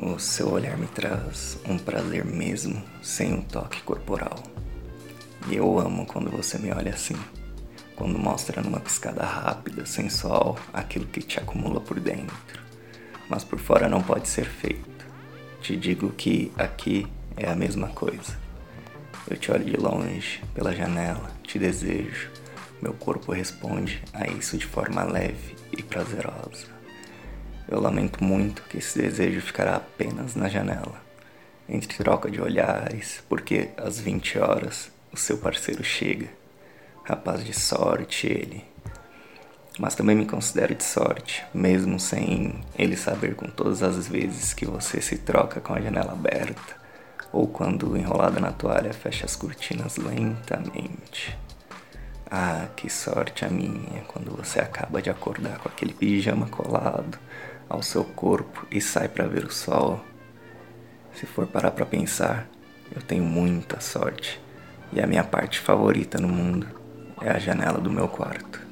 O seu olhar me traz um prazer mesmo, sem um toque corporal. E eu amo quando você me olha assim, quando mostra numa piscada rápida, sensual, aquilo que te acumula por dentro. Mas por fora não pode ser feito. Te digo que aqui é a mesma coisa. Eu te olho de longe, pela janela, te desejo. Meu corpo responde a isso de forma leve e prazerosa. Eu lamento muito que esse desejo ficará apenas na janela, entre troca de olhares, porque às 20 horas o seu parceiro chega. Rapaz de sorte ele. Mas também me considero de sorte, mesmo sem ele saber com todas as vezes que você se troca com a janela aberta, ou quando enrolada na toalha fecha as cortinas lentamente. Ah, que sorte a minha quando você acaba de acordar com aquele pijama colado ao seu corpo e sai para ver o sol. Se for parar para pensar, eu tenho muita sorte e a minha parte favorita no mundo é a janela do meu quarto.